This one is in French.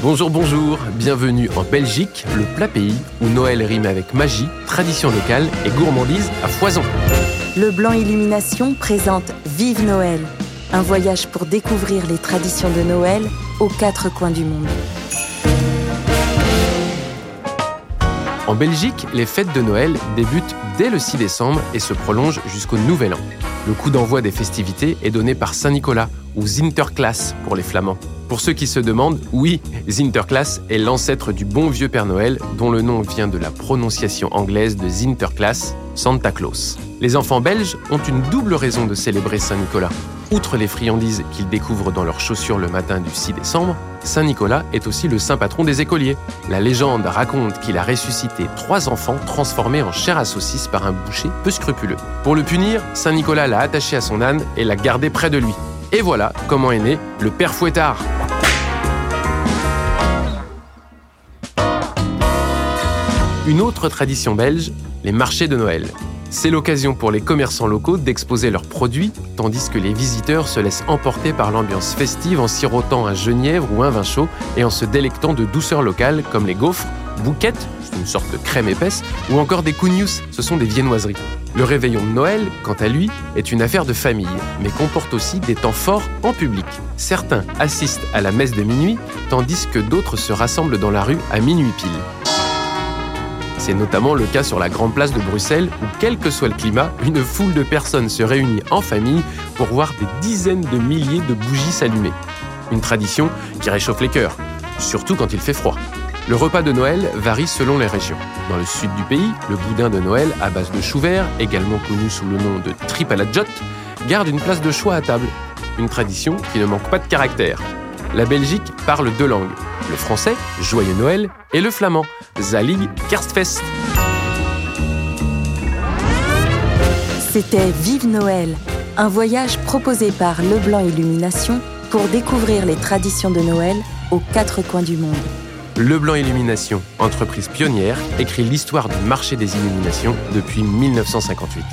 Bonjour, bonjour, bienvenue en Belgique, le plat pays où Noël rime avec magie, tradition locale et gourmandise à foison. Le Blanc Illumination présente Vive Noël, un voyage pour découvrir les traditions de Noël aux quatre coins du monde. En Belgique, les fêtes de Noël débutent dès le 6 décembre et se prolongent jusqu'au Nouvel An. Le coup d'envoi des festivités est donné par Saint-Nicolas ou Sinterklaas pour les Flamands. Pour ceux qui se demandent, oui, Sinterklaas est l'ancêtre du bon vieux Père Noël dont le nom vient de la prononciation anglaise de Sinterklaas, Santa Claus. Les enfants belges ont une double raison de célébrer Saint-Nicolas. Outre les friandises qu'ils découvrent dans leurs chaussures le matin du 6 décembre, Saint-Nicolas est aussi le saint patron des écoliers. La légende raconte qu'il a ressuscité trois enfants transformés en chair à saucisse par un boucher peu scrupuleux. Pour le punir, Saint-Nicolas l'a attaché à son âne et l'a gardé près de lui. Et voilà comment est né le Père Fouettard. Une autre tradition belge, les marchés de Noël. C'est l'occasion pour les commerçants locaux d'exposer leurs produits, tandis que les visiteurs se laissent emporter par l'ambiance festive en sirotant un genièvre ou un vin chaud et en se délectant de douceurs locales comme les gaufres, bouquettes, une sorte de crème épaisse, ou encore des kougnous, ce sont des viennoiseries. Le réveillon de Noël, quant à lui, est une affaire de famille, mais comporte aussi des temps forts en public. Certains assistent à la messe de minuit, tandis que d'autres se rassemblent dans la rue à minuit pile. C'est notamment le cas sur la grande place de Bruxelles où, quel que soit le climat, une foule de personnes se réunit en famille pour voir des dizaines de milliers de bougies s'allumer. Une tradition qui réchauffe les cœurs, surtout quand il fait froid. Le repas de Noël varie selon les régions. Dans le sud du pays, le boudin de Noël à base de chou vert, également connu sous le nom de tripe à garde une place de choix à table. Une tradition qui ne manque pas de caractère. La Belgique parle deux langues, le français, Joyeux Noël, et le flamand, Zalig Kerstfest. C'était Vive Noël, un voyage proposé par Leblanc Illumination pour découvrir les traditions de Noël aux quatre coins du monde. Leblanc Illumination, entreprise pionnière, écrit l'histoire du marché des illuminations depuis 1958.